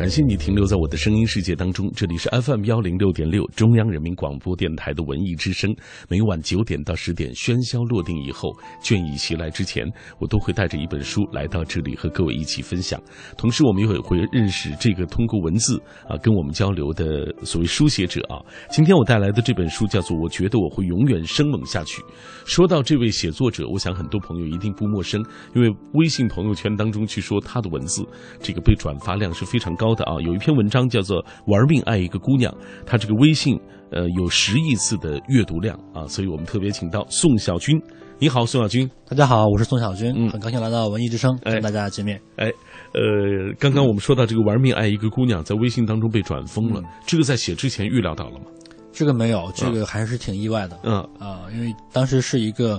感谢你停留在我的声音世界当中，这里是 FM 幺零六点六中央人民广播电台的文艺之声。每晚九点到十点，喧嚣落定以后，倦意袭来之前，我都会带着一本书来到这里和各位一起分享。同时，我们也会认识这个通过文字啊跟我们交流的所谓书写者啊。今天我带来的这本书叫做《我觉得我会永远生猛下去》。说到这位写作者，我想很多朋友一定不陌生，因为微信朋友圈当中去说他的文字，这个被转发量是非常高的啊。有一篇文章叫做《玩命爱一个姑娘》，她这个微信呃有十亿次的阅读量啊，所以我们特别请到宋小军。你好，宋小军。大家好，我是宋小军，嗯很高兴来到文艺之声哎跟大家见面。哎，呃，刚刚我们说到这个“玩命爱一个姑娘”在微信当中被转疯了，这个在写之前预料到了吗？这个没有，这个还是挺意外的嗯啊、因为当时是一个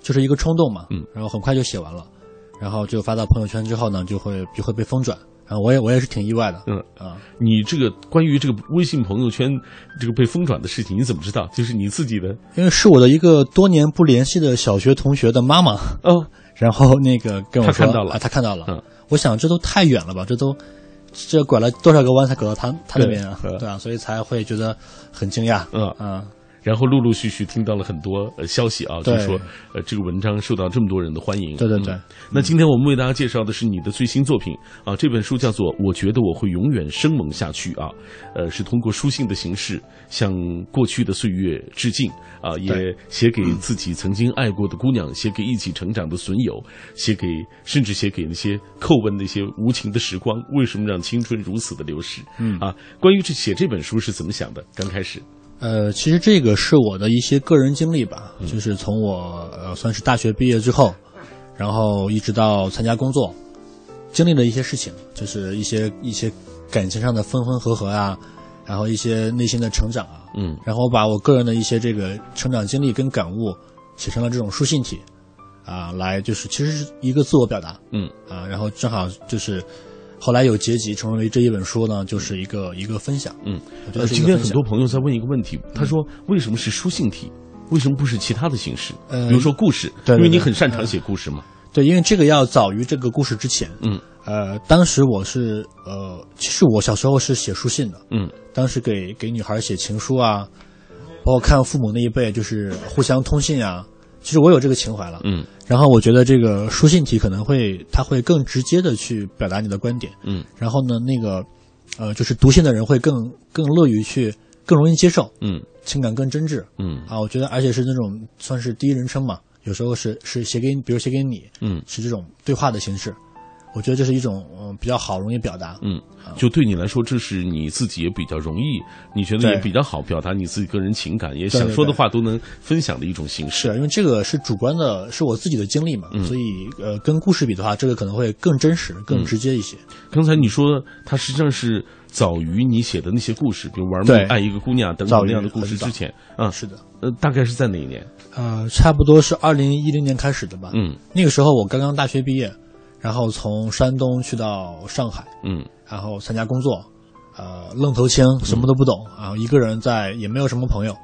就是一个冲动嘛，嗯，然后很快就写完了，然后就发到朋友圈之后呢，就会就会被疯转，然后我也我也是挺意外的，嗯啊、你这个关于这个微信朋友圈这个被疯转的事情，你怎么知道？就是你自己的因为是我的一个多年不联系的小学同学的妈妈，哦，然后那个跟我说，她看到了啊，他看到了，嗯我想这都太远了吧，这都。这拐了多少个弯才拐到他他那边啊？对对啊，所以才会觉得很惊讶。嗯啊，然后陆陆续续听到了很多呃消息啊，就是说呃这个文章受到这么多人的欢迎。对对对嗯那今天我们为大家介绍的是你的最新作品啊，这本书叫做《我觉得我会永远生猛下去》啊，呃，是通过书信的形式向过去的岁月致敬啊，也写给自己曾经爱过的姑娘，写给一起成长的损友，写给甚至写给那些叩问那些无情的时光，为什么让青春如此的流逝？嗯啊，关于这写这本书是怎么想的？刚开始，呃，其实这个是我的一些个人经历吧，就是从我呃算是大学毕业之后，然后一直到参加工作，经历了一些事情，就是一些一些感情上的分分合合啊，然后一些内心的成长啊，嗯。然后把我个人的一些这个成长经历跟感悟写成了这种书信体，啊，来就是其实是一个自我表达，嗯。啊，然后正好就是后来有结集成为这一本书呢，就是一个一个分享，嗯。我觉呃，今天很多朋友在问一个问题，他说为什么是书信体？为什么不是其他的形式？呃比如说故事，因为你很擅长写故事嘛。对，因为这个要早于这个故事之前。嗯呃，当时我是呃，其实我小时候是写书信的，嗯当时给给女孩写情书啊，包括看父母那一辈就是互相通信啊，其实我有这个情怀了。嗯然后我觉得这个书信体可能会，它会更直接的去表达你的观点。嗯然后呢，那个呃，就是读信的人会更更乐于去，更容易接受，嗯情感更真挚嗯啊。我觉得，而且是那种算是第一人称嘛，有时候是是写给你，比如写给你，嗯是这种对话的形式，我觉得这是一种嗯比较好，容易表达。嗯，就对你来说，这是你自己也比较容易，你觉得也比较好表达你自己个人情感，也想说的话都能分享的一种形式。是啊因为这个是主观的，是我自己的经历嘛，嗯所以呃，跟故事比的话，这个可能会更真实、更直接一些。刚才你说它实际上是早于你写的那些故事，比如玩命爱一个姑娘等等那样的故事之前啊，是的，呃，大概是在哪一年？呃，差不多是二零一零年开始的吧。嗯那个时候我刚刚大学毕业，然后从山东去到上海，嗯然后参加工作，呃，愣头青，什么都不懂，然后一个人在，也没有什么朋友。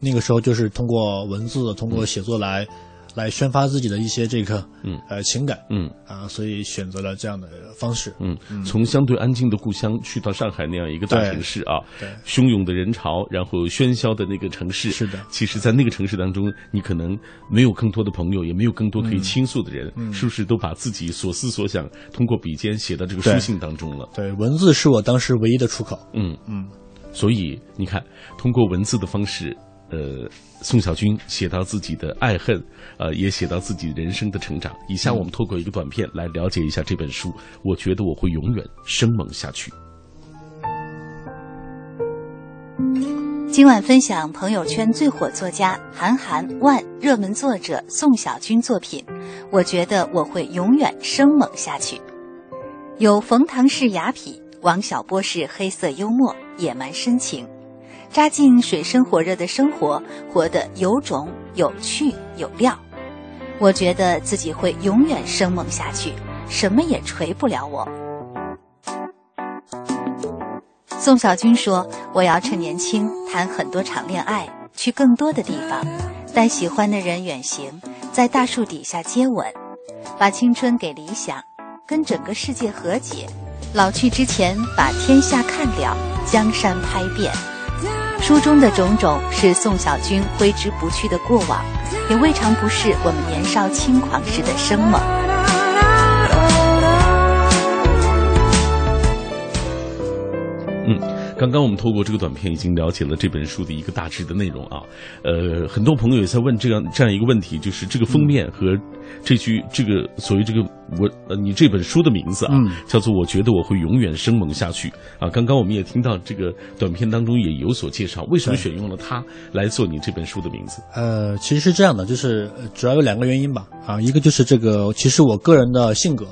那个时候就是通过文字，通过写作来，来宣发自己的一些这个，嗯。呃，情感。嗯。啊，所以选择了这样的方式。嗯，从相对安静的故乡去到上海那样一个大城市啊，对。汹涌的人潮，然后喧嚣的那个城市，是的。其实，在那个城市当中，你可能没有更多的朋友，也没有更多可以倾诉的人，嗯是不是都把自己所思所想通过笔尖写到这个书信当中了？对，文字是我当时唯一的出口。嗯。嗯，所以你看，通过文字的方式，呃，宋小军写到自己的爱恨，呃，也写到自己人生的成长。以下我们透过一个短片来了解一下这本书。我觉得我会永远生猛下去。今晚分享朋友圈最火作家韩寒万热门作者宋小军作品，我觉得我会永远生猛下去。有冯唐式雅痞，王小波式黑色幽默，野蛮深情，扎进水深火热的生活，活得有种、有趣、有料。我觉得自己会永远生猛下去，什么也锤不了我。宋小军说：“我要趁年轻谈很多场恋爱，去更多的地方，带喜欢的人远行，在大树底下接吻，把青春给理想，跟整个世界和解。老去之前，把天下看了，江山拍遍。书中的种种是宋小军挥之不去的过往，也未尝不是我们年少轻狂时的生猛。刚刚我们透过这个短片已经了解了这本书的一个大致的内容啊，呃，很多朋友也在问这样这样一个问题，就是这个封面和这句这个所谓这个我呃你这本书的名字啊，叫做我觉得我会永远生猛下去啊。刚刚我们也听到这个短片当中也有所介绍，为什么选用了它来做你这本书的名字？呃，其实是这样的，就是主要有两个原因吧啊，一个就是这个其实我个人的性格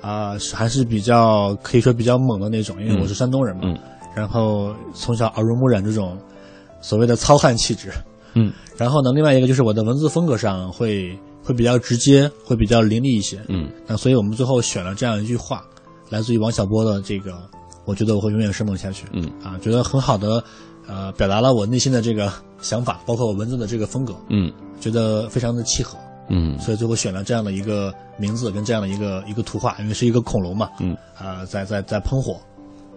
啊还是比较可以说比较猛的那种，因为我是山东人嘛。然后从小耳濡目染这种所谓的糙汉气质，嗯，然后呢，另外一个就是我的文字风格上会会比较直接，会比较凌厉一些，嗯，那所以我们最后选了这样一句话，来自于王小波的这个，我觉得我会永远生猛下去，嗯，啊，觉得很好的呃表达了我内心的这个想法，包括我文字的这个风格，嗯，觉得非常的契合，嗯，所以最后选了这样的一个名字跟这样的一个一个图画，因为是一个恐龙嘛，嗯，啊，在在在喷火。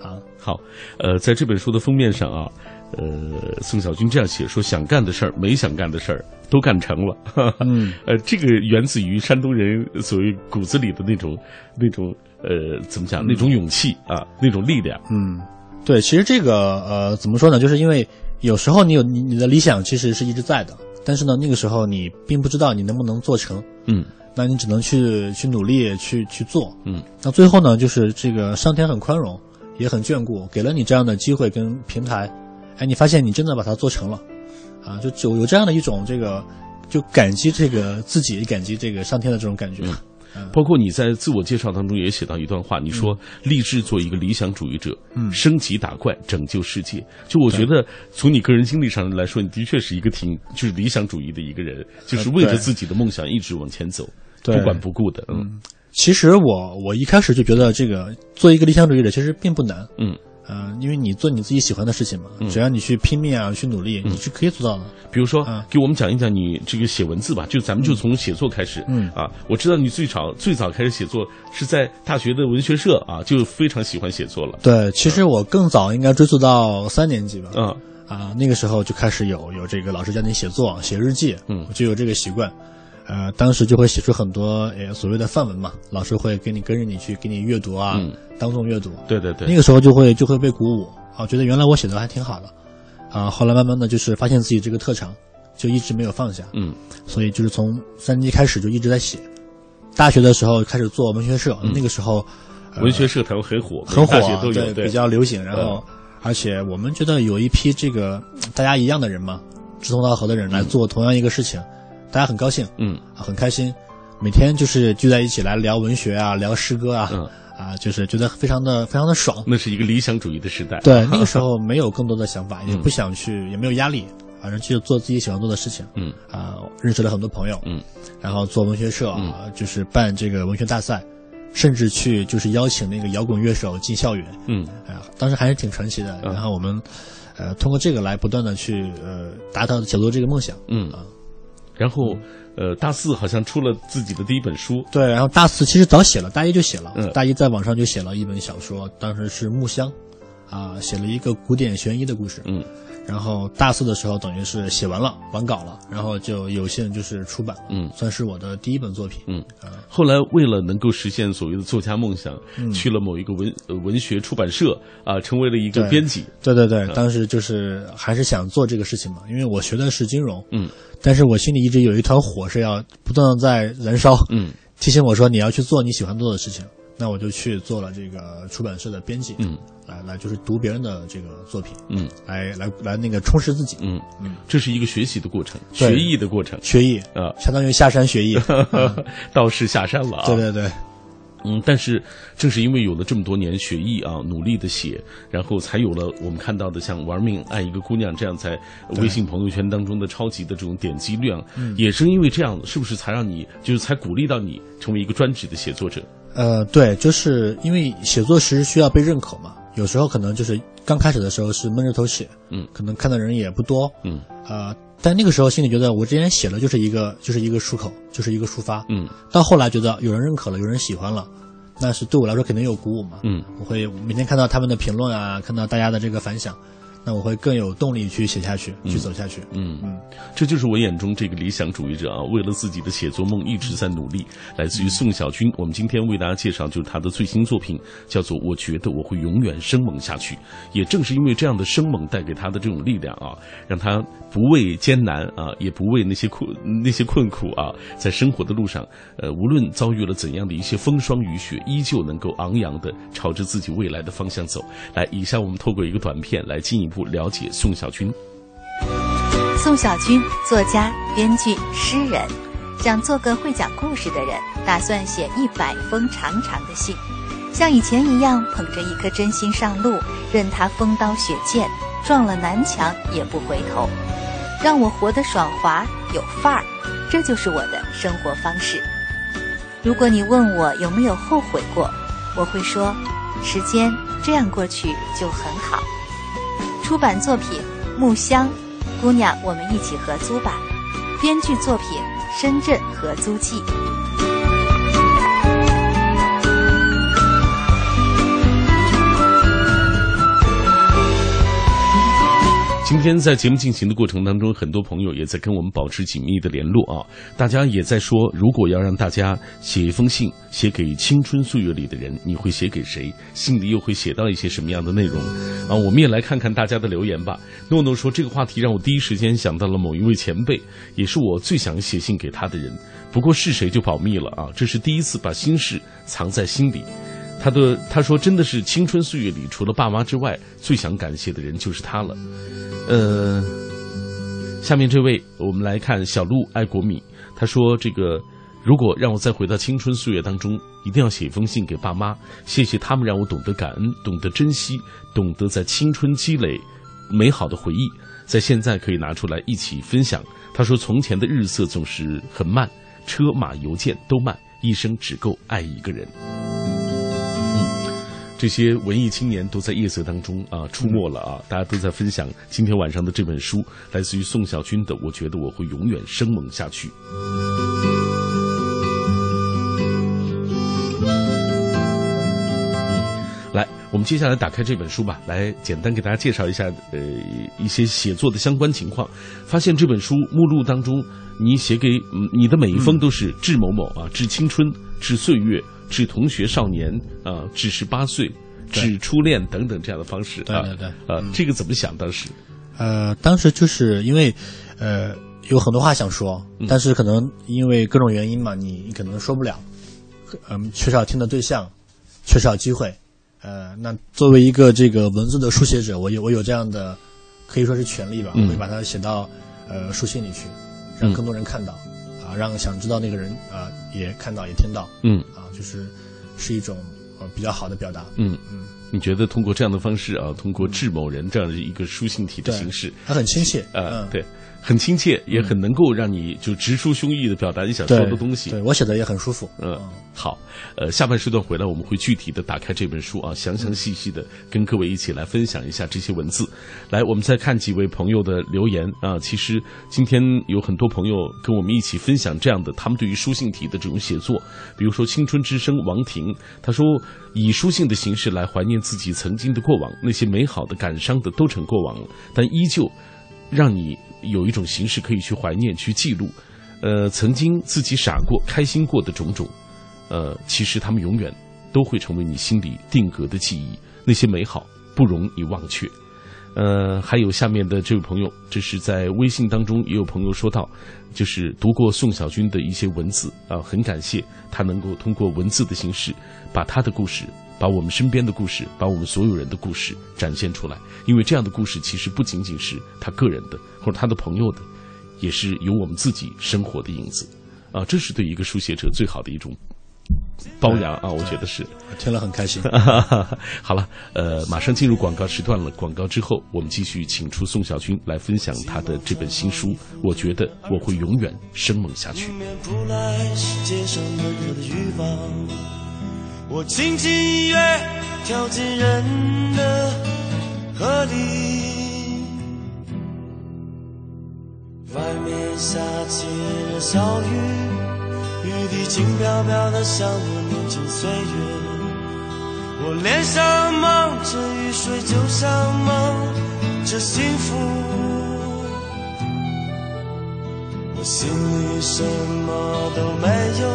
啊，好，呃，在这本书的封面上啊，呃，宋小军这样写说：想干的事儿，没想干的事儿都干成了。嗯，呃，这个源自于山东人所谓骨子里的那种那种呃，怎么讲？那种勇气啊，那种力量。嗯，对，其实这个呃，怎么说呢？就是因为有时候你有你你的理想其实是一直在的，但是呢，那个时候你并不知道你能不能做成。嗯，那你只能去去努力去去做。嗯，那最后呢，就是这个上天很宽容。也很眷顾，给了你这样的机会跟平台，哎，你发现你真的把它做成了，啊，就就有这样的一种这个，就感激这个自己，感激这个上天的这种感觉。嗯，包括你在自我介绍当中也写到一段话，你说立志做一个理想主义者，嗯，升级打怪，拯救世界。就我觉得从你个人经历上来说，你的确是一个挺就是理想主义的一个人，就是为着自己的梦想一直往前走，不管不顾的，嗯。其实我我一开始就觉得这个做一个理想主义者其实并不难，嗯，呃，因为你做你自己喜欢的事情嘛，只要你去拼命啊，去努力，你是可以做到的。比如说，给我们讲一讲你这个写文字吧，就咱们就从写作开始，嗯。啊，我知道你最早最早开始写作是在大学的文学社啊，就非常喜欢写作了。对，其实我更早应该追溯到三年级吧，嗯。啊，那个时候就开始有有这个老师教你写作、写日记，嗯，我就有这个习惯。呃，当时就会写出很多呃所谓的范文嘛，老师会给你跟着你去给你阅读啊，当众阅读。对对对。那个时候就会就会被鼓舞啊，觉得原来我写的还挺好的，啊，后来慢慢的就是发现自己这个特长，就一直没有放下。嗯。所以就是从三年级开始就一直在写，大学的时候开始做文学社，那个时候文学社团很火，很火，对，比较流行。然后，而且我们觉得有一批这个大家一样的人嘛，志同道合的人来做同样一个事情。大家很高兴，嗯，很开心，每天就是聚在一起来聊文学啊，聊诗歌啊，嗯，啊，就是觉得非常的非常的爽。那是一个理想主义的时代。对，那个时候没有更多的想法，也不想去，也没有压力，反正就做自己喜欢做的事情。嗯，啊，认识了很多朋友。嗯，然后做文学社，就是办这个文学大赛，甚至去就是邀请那个摇滚乐手进校园。嗯，哎呀，当时还是挺传奇的。然后我们，呃，通过这个来不断的去呃达到写作这个梦想。嗯啊。然后，呃，大四好像出了自己的第一本书。对，然后大四其实早写了，大一就写了。嗯，大一在网上就写了一本小说，当时是《木香》，啊，写了一个古典悬疑的故事。嗯，然后大四的时候等于是写完了，完稿了，然后就有幸就是出版。嗯，算是我的第一本作品。嗯，后来为了能够实现所谓的作家梦想，去了某一个文文学出版社啊，成为了一个编辑。对对对，当时就是还是想做这个事情嘛，因为我学的是金融。嗯。但是我心里一直有一团火是要不断的在燃烧，嗯，提醒我说你要去做你喜欢做的事情，那我就去做了这个出版社的编辑，嗯，来来就是读别人的这个作品，嗯，来来来那个充实自己，嗯嗯，这是一个学习的过程，学艺的过程，学艺啊，相当于下山学艺，道士下山了啊，对对对。嗯，但是正是因为有了这么多年学艺啊，努力的写，然后才有了我们看到的像玩命爱一个姑娘这样在微信朋友圈当中的超级的这种点击量，也是因为这样，是不是才让你就是才鼓励到你成为一个专职的写作者？呃，对，就是因为写作时需要被认可嘛，有时候可能就是刚开始的时候是闷着头写，嗯，可能看的人也不多，嗯，呃，但那个时候心里觉得我之前写了就是一个就是一个出口，就是一个抒发，嗯，到后来觉得有人认可了，有人喜欢了，那是对我来说肯定有鼓舞嘛，嗯，我会每天看到他们的评论啊，看到大家的这个反响。那我会更有动力去写下去，去走下去。嗯嗯，这就是我眼中这个理想主义者啊，为了自己的写作梦一直在努力。来自于宋小军，我们今天为大家介绍就是他的最新作品，叫做《我觉得我会永远生猛下去》。也正是因为这样的生猛带给他的这种力量啊，让他不畏艰难啊，也不畏那些困那些困苦啊，在生活的路上，呃，无论遭遇了怎样的一些风霜雨雪，依旧能够昂扬的朝着自己未来的方向走。来，以下我们透过一个短片来进一步。不了解宋小军。宋小军，作家、编剧、诗人，想做个会讲故事的人，打算写一百封长长的信，像以前一样捧着一颗真心上路，任他风刀雪剑，撞了南墙也不回头，让我活得爽滑有范儿，这就是我的生活方式。如果你问我有没有后悔过，我会说，时间这样过去就很好。出版作品《木香》，姑娘，我们一起合租吧。编剧作品《深圳合租记》。今天在节目进行的过程当中，很多朋友也在跟我们保持紧密的联络啊。大家也在说，如果要让大家写一封信，写给青春岁月里的人，你会写给谁？信里又会写到一些什么样的内容？啊，我们也来看看大家的留言吧。诺诺说，这个话题让我第一时间想到了某一位前辈，也是我最想写信给他的人。不过是谁就保密了啊，这是第一次把心事藏在心里。他的他说，真的是青春岁月里除了爸妈之外，最想感谢的人就是他了。呃，下面这位，我们来看小鹿爱国米。他说：“这个，如果让我再回到青春岁月当中，一定要写一封信给爸妈，谢谢他们让我懂得感恩，懂得珍惜，懂得在青春积累美好的回忆，在现在可以拿出来一起分享。”他说：“从前的日色总是很慢，车马邮件都慢，一生只够爱一个人。”这些文艺青年都在夜色当中啊出没了啊！大家都在分享今天晚上的这本书，来自于宋小军的《我觉得我会永远生猛下去》。来，我们接下来打开这本书吧，来简单给大家介绍一下呃一些写作的相关情况。发现这本书目录当中，你写给你的每一封都是致某某啊，致青春，致岁月。致同学少年啊，致十八岁，致初恋等等这样的方式。对对对，呃，这个怎么想？当时，呃，当时就是因为，呃，有很多话想说，但是可能因为各种原因嘛，你你可能说不了，嗯，缺少听的对象，缺少机会。呃，那作为一个这个文字的书写者，我有我有这样的，可以说是权利吧，我会把它写到呃书信里去，让更多人看到。啊，让想知道那个人啊也看到也听到，嗯，啊，就是是一种呃比较好的表达，嗯。嗯，你觉得通过这样的方式啊，通过致某人这样的一个书信体的形式，它很亲切，呃，对。很亲切，也很能够让你就直抒胸臆的表达你想说的东西。对我写的也很舒服。嗯，好，呃，下半时段回来我们会具体的打开这本书啊，详详细细的跟各位一起来分享一下这些文字。来，我们再看几位朋友的留言啊。其实今天有很多朋友跟我们一起分享这样的他们对于书信体的这种写作，比如说青春之声王婷，他说以书信的形式来怀念自己曾经的过往，那些美好的、感伤的都成过往了，但依旧让你。有一种形式可以去怀念、去记录，呃，曾经自己傻过、开心过的种种，呃，其实他们永远都会成为你心里定格的记忆。那些美好不容你忘却。呃，还有下面的这位朋友，这是在微信当中也有朋友说到，就是读过宋小军的一些文字啊，很感谢他能够通过文字的形式把他的故事。把我们身边的故事，把我们所有人的故事展现出来，因为这样的故事其实不仅仅是他个人的，或者他的朋友的，也是有我们自己生活的影子，啊，这是对一个书写者最好的一种包养啊，我觉得是，听了很开心。好了，呃，马上进入广告时段了，广告之后我们继续请出宋小军来分享他的这本新书，我觉得我会永远生猛下去。我轻轻一跃，跳进人的河里。外面下起了小雨，雨滴轻飘飘的，像我年轻岁月。我脸上蒙着雨水，就像蒙着幸福。我心里什么都没有，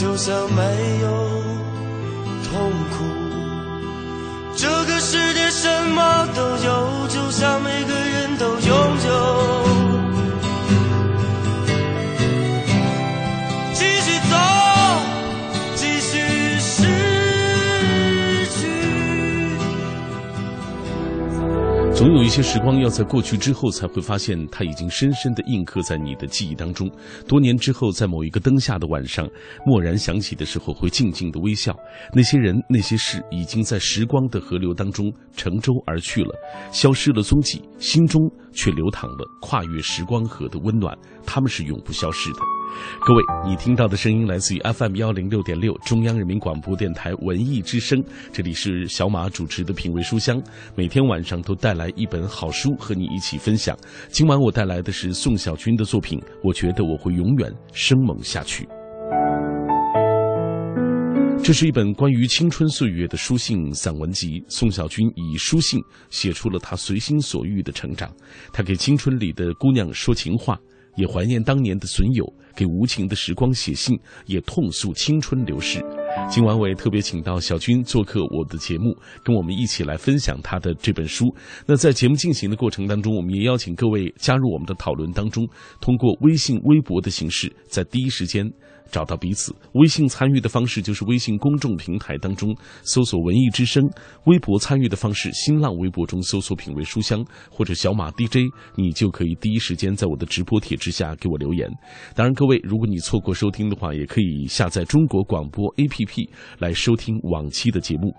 就像没有痛苦。这个世界什么都有，就像每个人都拥有。总有一些时光要在过去之后才会发现，它已经深深的印刻在你的记忆当中。多年之后，在某一个灯下的晚上，蓦然想起的时候，会静静的微笑。那些人、那些事，已经在时光的河流当中乘舟而去了，消失了踪迹，心中却流淌了跨越时光河的温暖。他们是永不消逝的。各位，你听到的声音来自于 FM 幺零六点六中央人民广播电台文艺之声，这里是小马主持的品味书香，每天晚上都带来一本好书和你一起分享。今晚我带来的是宋小军的作品，我觉得我会永远生猛下去。这是一本关于青春岁月的书信散文集。宋小军以书信写出了他随心所欲的成长，他给青春里的姑娘说情话。也怀念当年的损友，给无情的时光写信，也痛诉青春流逝。今晚我也特别请到小军做客我的节目，跟我们一起来分享他的这本书。那在节目进行的过程当中，我们也邀请各位加入我们的讨论当中，通过微信、微博的形式，在第一时间。找到彼此，微信参与的方式就是微信公众平台当中搜索“文艺之声”，微博参与的方式，新浪微博中搜索“品味书香”或者“小马 DJ”，你就可以第一时间在我的直播帖之下给我留言。当然，各位，如果你错过收听的话，也可以下载中国广播 APP 来收听往期的节目。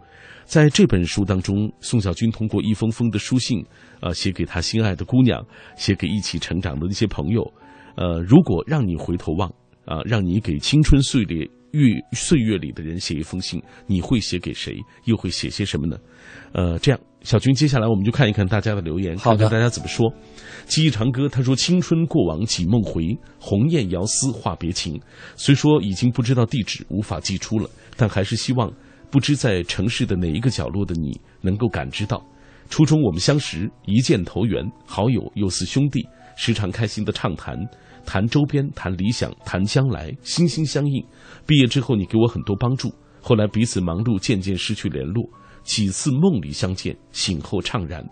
在这本书当中，宋小军通过一封封的书信，呃，写给他心爱的姑娘，写给一起成长的那些朋友，呃，如果让你回头望。啊，让你给青春岁月月岁月里的人写一封信，你会写给谁？又会写些什么呢？呃，这样，小军，接下来我们就看一看大家的留言，看看大家怎么说。记忆长歌他说：“青春过往几梦回，鸿雁遥思话别情。虽说已经不知道地址，无法寄出了，但还是希望不知在城市的哪一个角落的你能够感知到，初中我们相识，一见投缘，好友又似兄弟，时常开心的畅谈。”谈周边，谈理想，谈将来，心心相印。毕业之后，你给我很多帮助。后来彼此忙碌，渐渐失去联络。几次梦里相见，醒后怅然，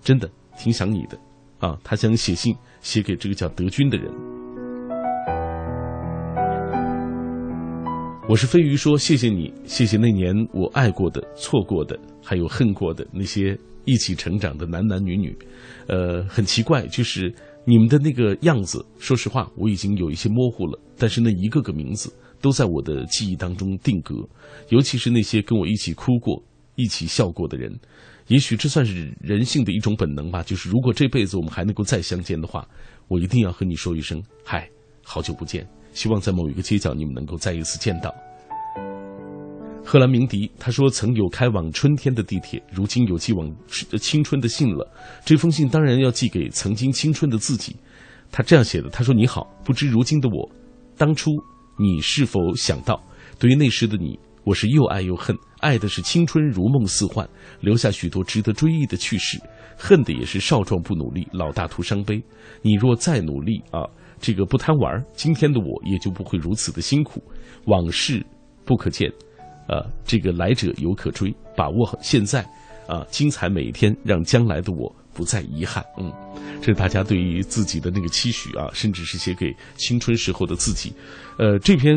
真的挺想你的啊！他想写信写给这个叫德军的人。我是飞鱼，说谢谢你，谢谢那年我爱过的、错过的，还有恨过的那些一起成长的男男女女。呃，很奇怪，就是。你们的那个样子，说实话，我已经有一些模糊了。但是那一个个名字都在我的记忆当中定格，尤其是那些跟我一起哭过、一起笑过的人。也许这算是人性的一种本能吧。就是如果这辈子我们还能够再相见的话，我一定要和你说一声“嗨，好久不见”。希望在某一个街角你们能够再一次见到。赫兰明迪他说：“曾有开往春天的地铁，如今有寄往青春的信了。这封信当然要寄给曾经青春的自己。”他这样写的：“他说你好，不知如今的我，当初你是否想到，对于那时的你，我是又爱又恨。爱的是青春如梦似幻，留下许多值得追忆的趣事；恨的也是少壮不努力，老大徒伤悲。你若再努力啊，这个不贪玩，今天的我也就不会如此的辛苦。往事不可见。”呃，这个来者犹可追，把握好现在，啊，精彩每一天，让将来的我不再遗憾。嗯，这是大家对于自己的那个期许啊，甚至是写给青春时候的自己。呃，这篇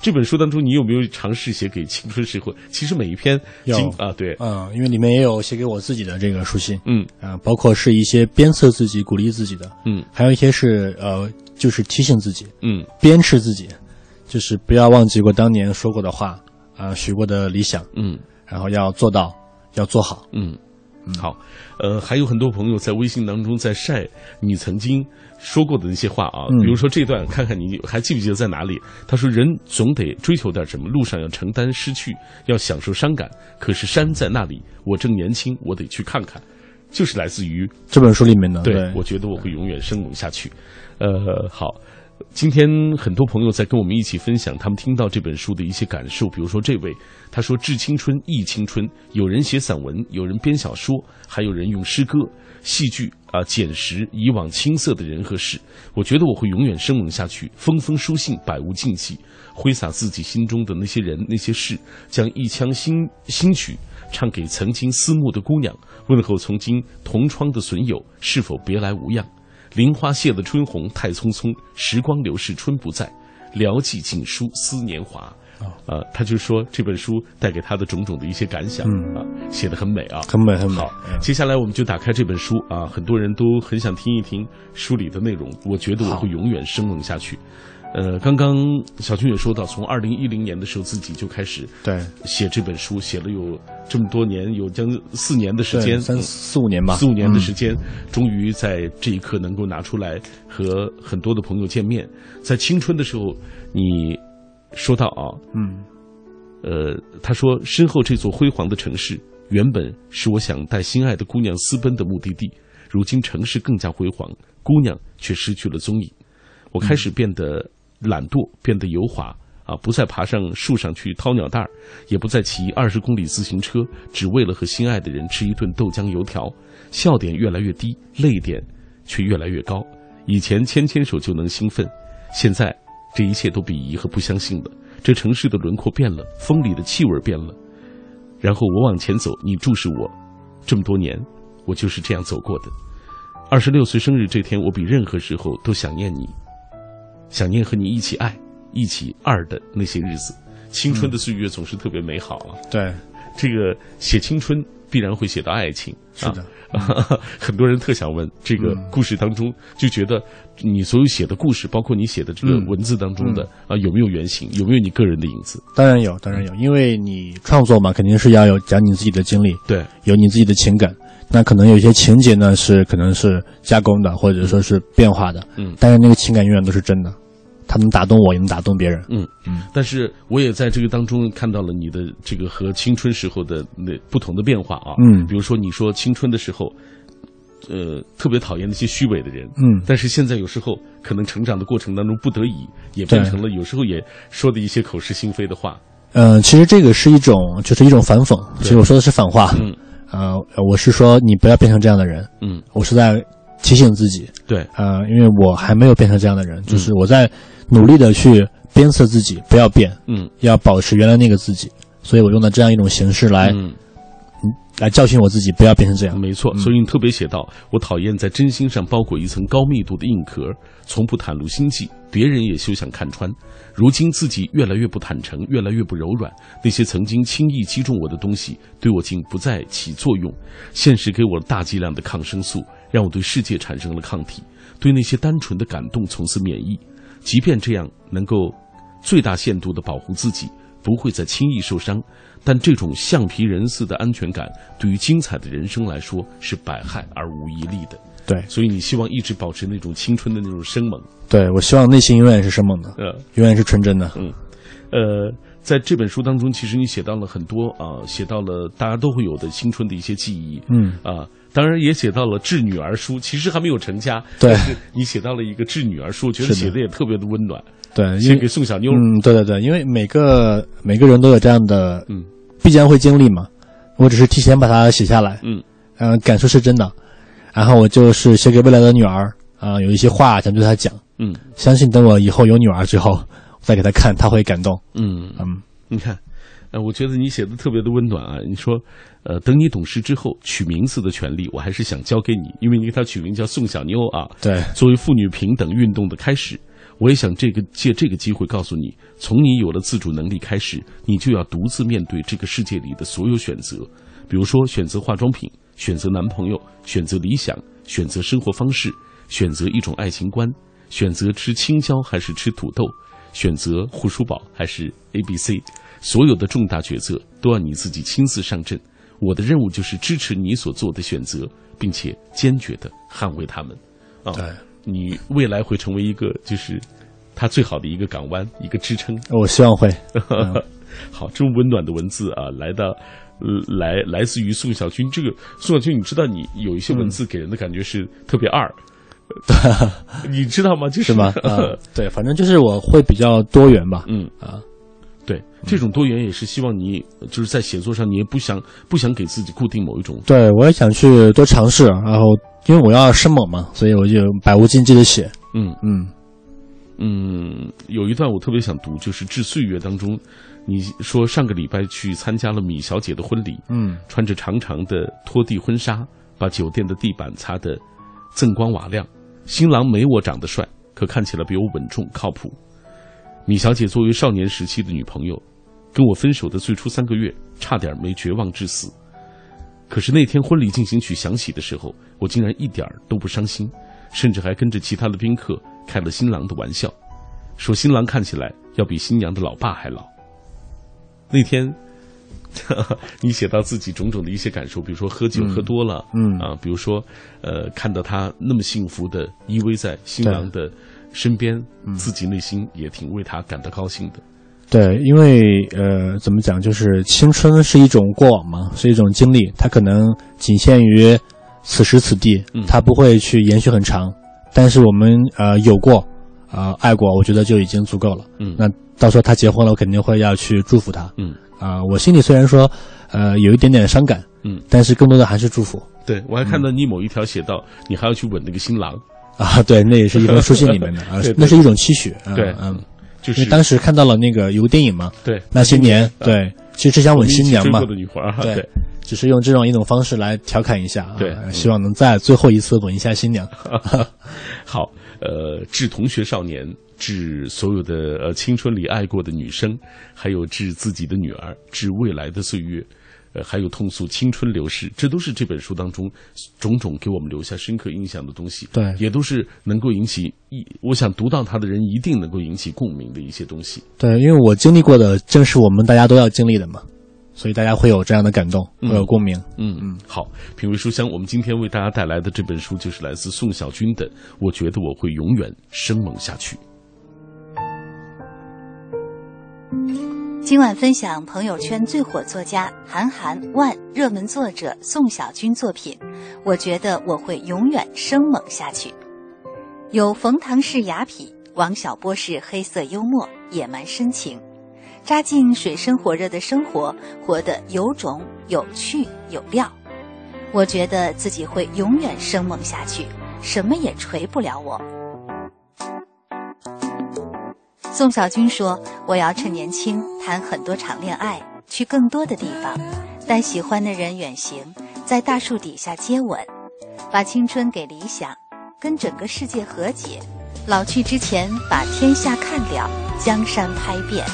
这本书当中，你有没有尝试写给青春时候？其实每一篇有啊，对，嗯，因为里面也有写给我自己的这个书信，嗯，啊，包括是一些鞭策自己、鼓励自己的，嗯，还有一些是呃，就是提醒自己，嗯，鞭笞自己，就是不要忘记过当年说过的话。啊，许过的理想，嗯，然后要做到，要做好，嗯，好，呃，还有很多朋友在微信当中在晒你曾经说过的那些话啊，嗯比如说这段，看看你还记不记得在哪里？他说：“人总得追求点什么，路上要承担失去，要享受伤感。可是山在那里，我正年轻，我得去看看。”就是来自于这本书里面的，对，对，我觉得我会永远生猛下去。呃，好，今天很多朋友在跟我们一起分享他们听到这本书的一些感受。比如说这位，他说：“致青春，忆青春。”有人写散文，有人编小说，还有人用诗歌、戏剧啊捡拾以往青涩的人和事。我觉得我会永远生猛下去，风风书信，百无禁忌，挥洒自己心中的那些人、那些事，将一腔新新曲唱给曾经思慕的姑娘，问候曾经同窗的损友，是否别来无恙？林花谢了春红，太匆匆，时光流逝春不在，聊寄锦书思年华。啊，他就说这本书带给他的种种的一些感想、嗯。啊，写的很美啊，很美很美。好，嗯。接下来我们就打开这本书啊，很多人都很想听一听书里的内容，我觉得我会永远生猛下去。呃，刚刚小军也说到，从二零一零年的时候自己就开始对。写这本书，写了有这么多年，有将近四年的时间，三四五年吧，四五年的嗯时间，终于在这一刻能够拿出来和很多的朋友见面。在青春的时候，你说到啊，嗯。呃，他说身后这座辉煌的城市，原本是我想带心爱的姑娘私奔的目的地，如今城市更加辉煌，姑娘却失去了踪影。我开始变得懒惰，变得油滑。啊，不再爬上树上去掏鸟蛋儿，也不再骑二十公里自行车，只为了和心爱的人吃一顿豆浆油条。笑点越来越低，泪点却越来越高。以前牵牵手就能兴奋，现在这一切都鄙夷和不相信了。这城市的轮廓变了，风里的气味变了。然后我往前走，你注视我，这么多年，我就是这样走过的。二十六岁生日这天，我比任何时候都想念你，想念和你一起爱、一起二的那些日子。青春的岁月总是特别美好啊！对，这个写青春必然会写到爱情，是的啊。很多人特想问，这个故事当中就觉得你所有写的故事，包括你写的这个嗯文字当中的啊，有没有原型？有没有你个人的影子？当然有，当然有，因为你创作嘛，肯定是要有讲你自己的经历，对，有你自己的情感。那可能有一些情节呢是可能是加工的，或者说是变化的，嗯但是那个情感永远都是真的，它能打动我，也能打动别人。嗯嗯。但是我也在这个当中看到了你的这个和青春时候的那不同的变化啊。嗯比如说你说青春的时候，呃，特别讨厌那些虚伪的人。嗯但是现在有时候可能成长的过程当中不得已，也变成了有时候也说的一些口是心非的话。嗯、其实这个是一种，就是一种反讽。其实我说的是反话。嗯呃，我是说你不要变成这样的人。嗯，我是在提醒自己，对，呃，因为我还没有变成这样的嗯人，就是我在努力的去鞭策自己，不要变，嗯要保持原来那个自己。所以我用的这样一种形式来、嗯。来教训我自己，不要变成这样。没错，所以你特别写到，我讨厌在真心上包裹一层高密度的硬壳，从不袒露心迹，别人也休想看穿。如今自己越来越不坦诚，越来越不柔软，那些曾经轻易击中我的东西，对我竟不再起作用。现实给我了大剂量的抗生素，让我对世界产生了抗体，对那些单纯的感动从此免疫。即便这样能够最大限度地保护自己，不会再轻易受伤，但这种橡皮人似的安全感，对于精彩的人生来说是百害而无一利的。对，所以你希望一直保持那种青春的那种生猛，对我希望内心永远是生猛的，呃永远是纯真的。嗯。呃，在这本书当中，其实你写到了很多啊，写到了大家都会有的青春的一些记忆，嗯。啊，当然也写到了致女儿书，其实还没有成家，对。但是你写到了一个致女儿书，我觉得写的也特别的温暖，对，写给宋小妞，嗯，对对对，因为每个每个人都有这样的，嗯，必将会经历嘛。我只是提前把它写下来，嗯，呃，感受是真的。然后我就是写给未来的女儿啊、有一些话想对她讲，嗯。相信等我以后有女儿之后，我再给她看，她会感动。嗯。嗯，你看，呃，我觉得你写的特别的温暖啊。你说，呃，等你懂事之后，取名字的权利我还是想交给你，因为你给他取名叫宋小妞啊。对，作为妇女平等运动的开始，我也想这个借这个机会告诉你，从你有了自主能力开始，你就要独自面对这个世界里的所有选择，比如说选择化妆品，选择男朋友，选择理想，选择生活方式，选择一种爱情观，选择吃青椒还是吃土豆，选择护舒宝还是 A B C，所有的重大决策都要你自己亲自上阵。我的任务就是支持你所做的选择，并且坚决的捍卫他们。啊，对，你未来会成为一个就是他最好的一个港湾，一个支撑。我希望会。嗯 好，这么温暖的文字啊，来到。呃，来来自于宋小军，这个宋小军，你知道你有一些文字给人的感觉是特别二，你知道吗？就是吗？啊，对，反正就是我会比较多元吧。嗯啊，对，这种多元也是希望你就是在写作上，你也不想不想给自己固定某一种。对，我也想去多尝试，然后因为我要生猛嘛，所以我就百无禁忌的写。嗯嗯嗯，有一段我特别想读，就是《致岁月》当中，你说上个礼拜去参加了米小姐的婚礼，嗯穿着长长的拖地婚纱，把酒店的地板擦得锃光瓦亮。新郎没我长得帅，可看起来比我稳重靠谱。米小姐作为少年时期的女朋友，跟我分手的最初三个月，差点没绝望致死。可是那天婚礼进行曲响起的时候，我竟然一点儿都不伤心，甚至还跟着其他的宾客开了新郎的玩笑，说新郎看起来要比新娘的老爸还老。那天，你写到自己种种的一些感受，比如说喝酒喝多了，嗯啊，比如说呃，看到他那么幸福的依偎在新郎的身边，自己内心也挺为他感到高兴的。对，因为呃，怎么讲，就是青春是一种过往嘛，是一种经历，它可能仅限于此时此地嗯，它不会去延续很长。但是我们呃有过，呃爱过，我觉得就已经足够了。嗯那到时候他结婚了，我肯定会要去祝福他。嗯啊、我心里虽然说呃有一点点伤感，嗯，但是更多的还是祝福对我还看到你某一条写到，你还要去吻那个新郎，啊。对，那也是一封书信里面的啊 那是一种期许。嗯对嗯，就是因为当时看到了那个有个电影嘛，对那些年，啊对，其实只想吻新娘嘛，对对，只是用这种一种方式来调侃一下啊，对呃希望能在最后一次吻一下新娘。好，呃，致同学少年，致所有的呃青春里爱过的女生，还有致自己的女儿，致未来的岁月，呃，还有痛诉青春流逝，这都是这本书当中种种给我们留下深刻印象的东西。对也都是能够引起一，我想读到它的人一定能够引起共鸣的一些东西。对，因为我经历过的正是我们大家都要经历的嘛，所以大家会有这样的感动，嗯会有共鸣。嗯嗯，好，品味书香，我们今天为大家带来的这本书就是来自宋小军的《我觉得我会永远生猛下去》。今晚分享朋友圈最火作家韩寒万热门作者宋小军作品，我觉得我会永远生猛下去。有冯唐式雅痞，王小波式黑色幽默，野蛮深情，扎进水深火热的生活，活得有种、有趣、有料。我觉得自己会永远生猛下去，什么也锤不了我。宋小军说：“我要趁年轻谈很多场恋爱，去更多的地方，带喜欢的人远行，在大树底下接吻，把青春给理想，跟整个世界和解。老去之前，把天下看了，江山拍遍。”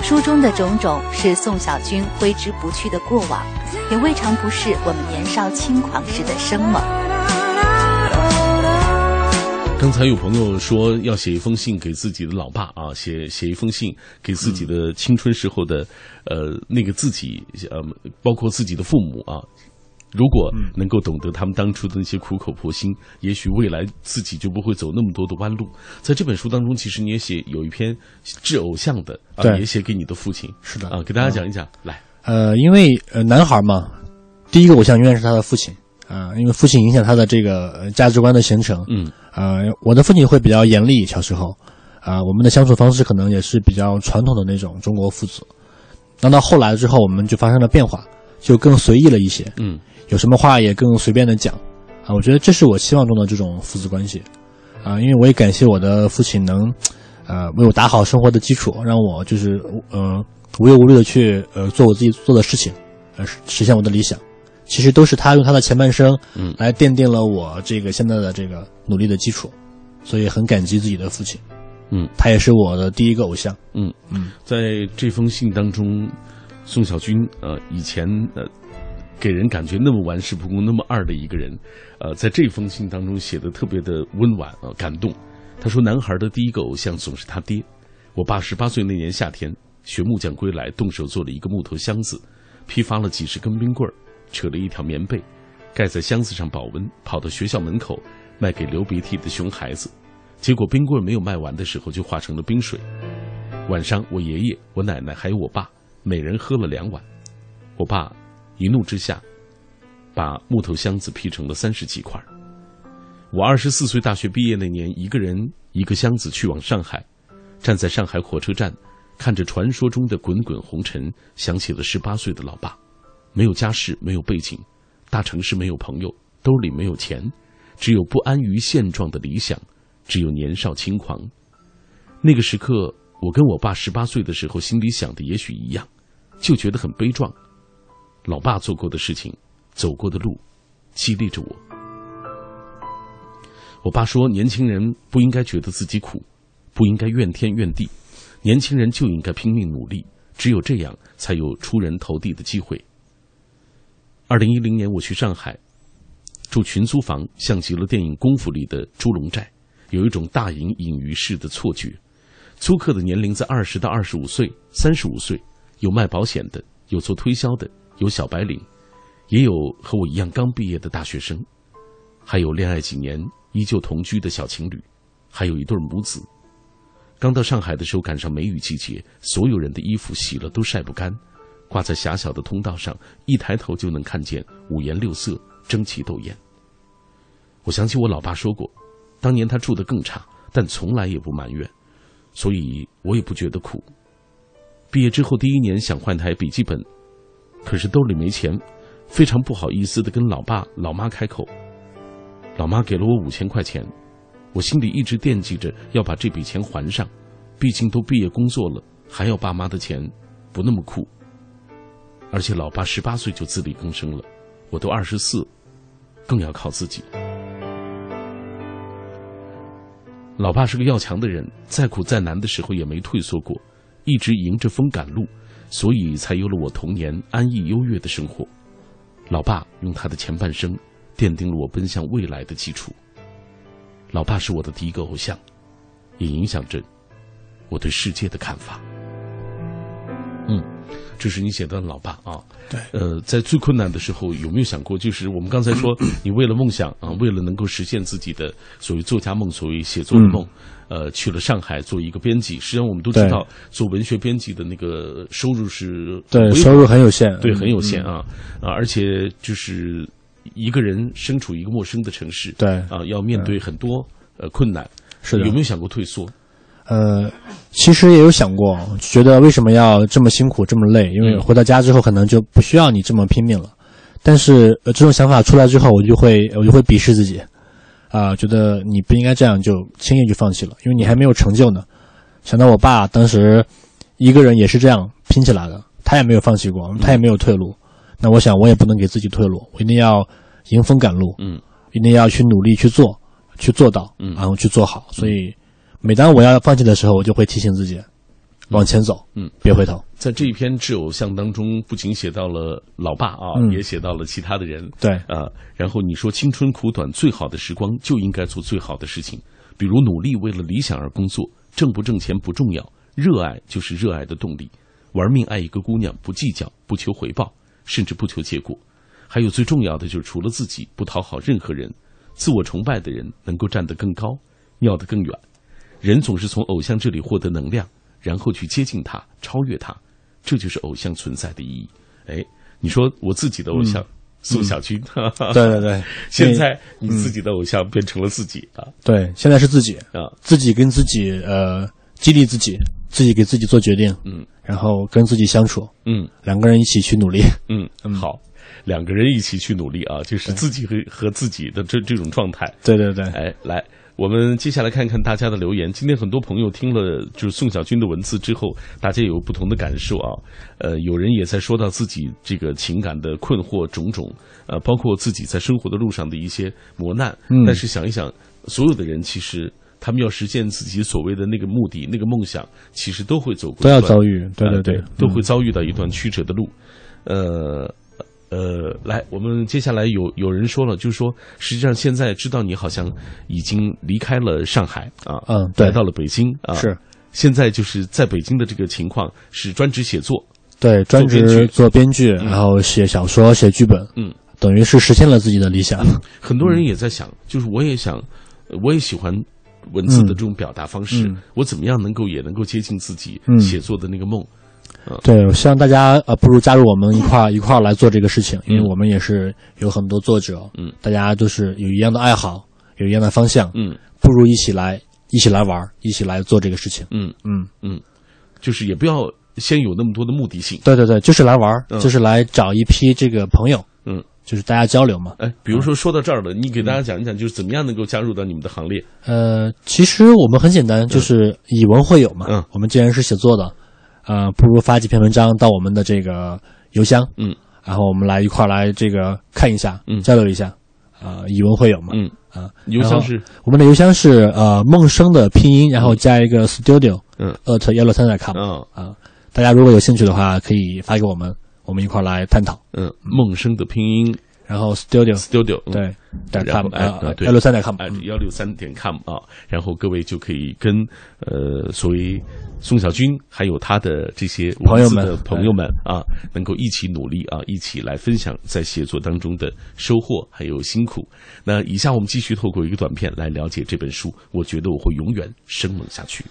书中的种种是宋小军挥之不去的过往，也未尝不是我们年少轻狂时的生猛。刚才有朋友说要写一封信给自己的老爸啊，写写一封信给自己的青春时候的，呃，那个自己，呃，包括自己的父母啊。如果能够懂得他们当初的那些苦口婆心，也许未来自己就不会走那么多的弯路。在这本书当中，其实你也写有一篇致偶像的啊，对也写给你的父亲。是的啊，给大家讲一讲。来，呃，因为呃男孩嘛，第一个偶像永远是他的父亲啊、因为父亲影响他的这个呃价值观的形成。嗯呃，我的父亲会比较严厉，小时候，啊、我们的相处方式可能也是比较传统的那种中国父子。那到后来之后，我们就发生了变化，就更随意了一些，嗯有什么话也更随便的讲，啊，我觉得这是我希望中的这种父子关系，啊，因为我也感谢我的父亲能，呃，为我打好生活的基础，让我就是呃无忧无虑的去呃做我自己做的事情，呃实实现我的理想。其实都是他用他的前半生，嗯来奠定了我这个现在的这个努力的基础，所以很感激自己的父亲，嗯他也是我的第一个偶像。嗯嗯，在这封信当中，宋小军呃以前呃给人感觉那么玩世不恭、那么二的一个人，呃，在这封信当中写的特别的温婉啊、感动。他说：“男孩的第一个偶像总是他爹。我爸十八岁那年夏天学木匠归来，动手做了一个木头箱子，批发了几十根冰棍儿，扯了一条棉被，盖在箱子上保温，跑到学校门口卖给流鼻涕的熊孩子。结果冰棍没有卖完的时候就化成了冰水。晚上，我爷爷、我奶奶还有我爸，每人喝了两碗。我爸一怒之下，把木头箱子劈成了三十几块。我二十四岁大学毕业那年，一个人一个箱子去往上海，站在上海火车站，看着传说中的滚滚红尘，想起了十八岁的老爸，没有家世，没有背景，大城市没有朋友，兜里没有钱，只有不安于现状的理想，只有年少轻狂。那个时刻，我跟我爸十八岁的时候心里想的也许一样，就觉得很悲壮。老爸做过的事情，走过的路，激励着我。我爸说：“年轻人不应该觉得自己苦，不应该怨天怨地，年轻人就应该拼命努力，只有这样才有出人头地的机会。”二零一零年，我去上海住群租房，像极了电影《功夫》里的猪笼寨，有一种大隐隐于市的错觉。租客的年龄在二十到二十五岁、三十五岁，有卖保险的，有做推销的，有小白领，也有和我一样刚毕业的大学生，还有恋爱几年。依旧同居的小情侣，还有一对母子。刚到上海的时候，赶上梅雨季节，所有人的衣服洗了都晒不干，挂在狭小的通道上，一抬头就能看见五颜六色、争奇斗艳。我想起我老爸说过，当年他住的更差，但从来也不埋怨，所以我也不觉得苦。毕业之后第一年想换台笔记本，可是兜里没钱，非常不好意思的跟老爸老妈开口。老妈给了我五千块钱，我心里一直惦记着要把这笔钱还上，毕竟都毕业工作了，还要爸妈的钱，不那么酷。而且老爸十八岁就自力更生了，我都二十四，更要靠自己。老爸是个要强的人，再苦再难的时候也没退缩过，一直迎着风赶路，所以才有了我童年安逸优越的生活。老爸用他的前半生。奠定了我奔向未来的基础。老爸是我的第一个偶像，也影响着我对世界的看法。嗯，这是你写的老爸啊。对。呃，在最困难的时候，有没有想过，就是我们刚才说，你为了梦想啊，为了能够实现自己的所谓作家梦、所谓写作的梦，呃，去了上海做一个编辑。实际上，我们都知道，做文学编辑的那个收入是对收入很有限，对很有限啊啊，而且就是。一个人身处一个陌生的城市，对啊，要面对很多呃困难，是的有没有想过退缩？呃，其实也有想过，觉得为什么要这么辛苦这么累？因为回到家之后可能就不需要你这么拼命了。但是这种想法出来之后，我就会我就会鄙视自己，啊，觉得你不应该这样就轻易就放弃了，因为你还没有成就呢。想到我爸当时一个人也是这样拼起来的，他也没有放弃过，他也没有退路。那我想，我也不能给自己退路，我一定要迎风赶路，嗯，一定要去努力去做，去做到，嗯，然后去做好。所以，每当我要放弃的时候，我就会提醒自己，往前走，嗯，别回头。在这一篇致偶像当中，不仅写到了老爸啊，也写到了其他的人，对啊。然后你说，青春苦短，最好的时光就应该做最好的事情，比如努力为了理想而工作，挣不挣钱不重要，热爱就是热爱的动力，玩命爱一个姑娘，不计较，不求回报。甚至不求结果，还有最重要的就是除了自己不讨好任何人，自我崇拜的人能够站得更高，尿得更远。人总是从偶像这里获得能量，然后去接近他，超越他，这就是偶像存在的意义。哎，你说我自己的偶像宋小军，对对对，现在你自己的偶像变成了自己啊？对，现在是自己啊，自己跟自己呃激励自己，自己给自己做决定，嗯。然后跟自己相处，嗯，两个人一起去努力，嗯，好，两个人一起去努力啊，就是自己和和自己的这这种状态，对对对，哎，来，我们接下来看看大家的留言。今天很多朋友听了就是宋小军的文字之后，大家有不同的感受啊，呃，有人也在说到自己这个情感的困惑种种，呃，包括自己在生活的路上的一些磨难，嗯，但是想一想，所有的人其实。他们要实现自己所谓的那个目的、那个梦想，其实都会走过，都要遭遇，对对对，都会遭遇到一段曲折的路。呃呃，来，我们接下来有有人说了，就是说，实际上现在知道你好像已经离开了上海啊，嗯，来到了北京啊，是，现在就是在北京的这个情况是专职写作，对，专职做编剧，然后写小说、写剧本，嗯，等于是实现了自己的理想。很多人也在想，就是我也想，呃我也喜欢文字的这种表达方式，嗯我怎么样能够也能够接近自己嗯写作的那个梦？对，我希望大家呃，不如加入我们一块儿一块儿来做这个事情，因为我们也是有很多作者，嗯，大家都是有一样的爱好，有一样的方向，嗯不如一起来一起来玩儿，一起来做这个事情。嗯，嗯嗯，就是也不要先有那么多的目的性。对对对，就是来玩儿，嗯就是来找一批这个朋友，嗯，就是大家交流嘛。哎，比如说说到这儿了，你给大家讲一讲，就是怎么样能够加入到你们的行列？呃，其实我们很简单，就是以文会友嘛。嗯我们既然是写作的，呃，不如发几篇文章到我们的这个邮箱，嗯，然后我们来一块儿来这个看一下，嗯交流一下，啊、以文会友嘛。嗯啊，邮箱是我们的邮箱是呃梦生的拼音，然后加一个 studio，嗯，at 幺六三点 com 嗯啊。大家如果有兴趣的话，可以发给我们，我们一块儿来探讨。嗯梦生的拼音然后 studio studio 嗯对点然 com 啊对幺六三点 com，哎幺六三点 com 啊，然后各位就可以跟呃所谓宋小军还有他的这些朋友们的朋友们啊，能够一起努力啊，一起来分享在写作当中的收获还有辛苦。那以下我们继续透过一个短片来了解这本书，我觉得我会永远生猛下去。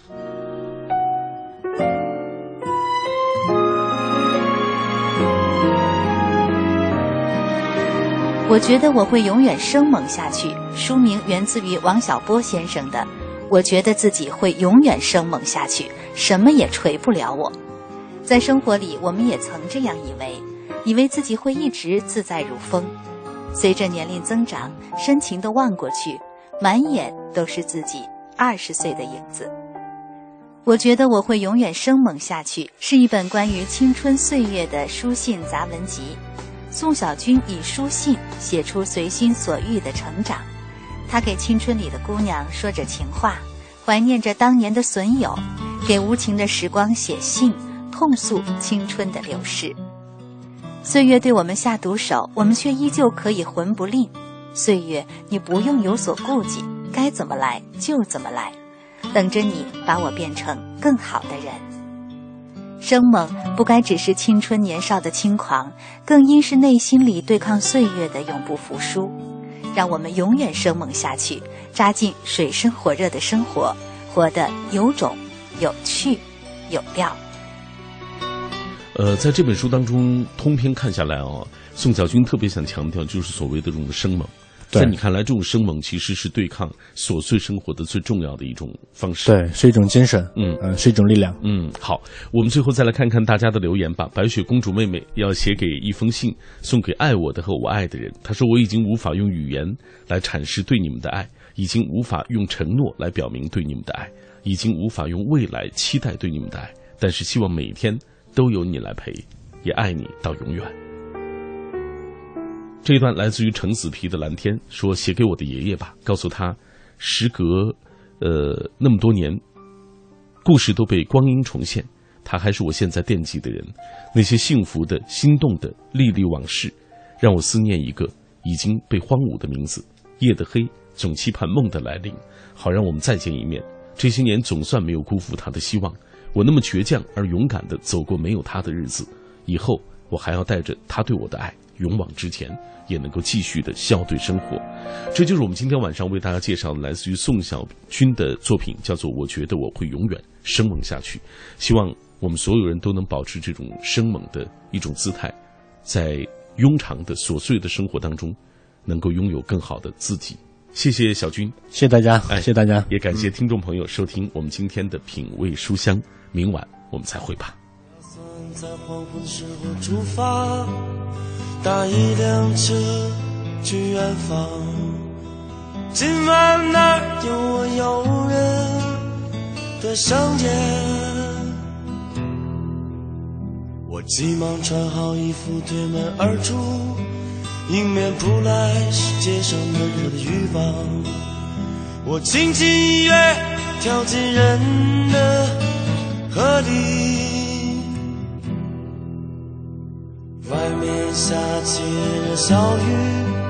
我觉得我会永远生猛下去。书名源自于王小波先生的。我觉得自己会永远生猛下去，什么也锤不了我。在生活里，我们也曾这样以为，以为自己会一直自在如风。随着年龄增长，深情地望过去，满眼都是自己二十岁的影子。我觉得我会永远生猛下去，是一本关于青春岁月的书信杂文集。宋小军以书信写出随心所欲的成长，他给青春里的姑娘说着情话，怀念着当年的损友，给无情的时光写信，痛诉青春的流逝。岁月对我们下毒手，我们却依旧可以魂不吝。岁月，你不用有所顾忌，该怎么来就怎么来，等着你把我变成更好的人。生猛不该只是青春年少的轻狂，更应是内心里对抗岁月的永不服输。让我们永远生猛下去，扎进水深火热的生活，活得有种、有趣、有料。呃，在这本书当中，通篇看下来哦，宋小军特别想强调，就是所谓的这种生猛。对在你看来，这种生猛其实是对抗琐碎生活的最重要的一种方式。，对，是一种精神，嗯呃，是一种力量。嗯，好，我们最后再来看看大家的留言吧。白雪公主妹妹要写给一封信，送给爱我的和我爱的人。她说：“我已经无法用语言来阐释对你们的爱，已经无法用承诺来表明对你们的爱，已经无法用未来期待对你们的爱。但是希望每一天都有你来陪，也爱你到永远。”这一段来自于橙子皮的蓝天，说写给我的爷爷吧，告诉他，时隔呃那么多年，故事都被光阴重现，他还是我现在惦记的人。那些幸福的、心动的历历往事，让我思念一个已经被荒芜的名字。夜的黑，总期盼梦的来临，好让我们再见一面。这些年总算没有辜负他的希望，我那么倔强而勇敢地走过没有他的日子。以后我还要带着他对我的爱勇往直前，也能够继续的笑对生活。这就是我们今天晚上为大家介绍的来自于宋小军的作品，叫做《我觉得我会永远生猛下去》。希望我们所有人都能保持这种生猛的一种姿态，在庸常的琐碎的生活当中，能够拥有更好的自己。谢谢小军，谢谢大家，哎谢谢大家。也感谢听众朋友收听我们今天的品味书香。明晚我们再会吧。在黄昏时候出发，搭一辆车去远方。今晚那儿有我诱人的香烟。我急忙穿好衣服，推门而出，迎面扑来是街上闷热的欲望。我轻轻一跃，跳进人的河里。外面下起了小雨，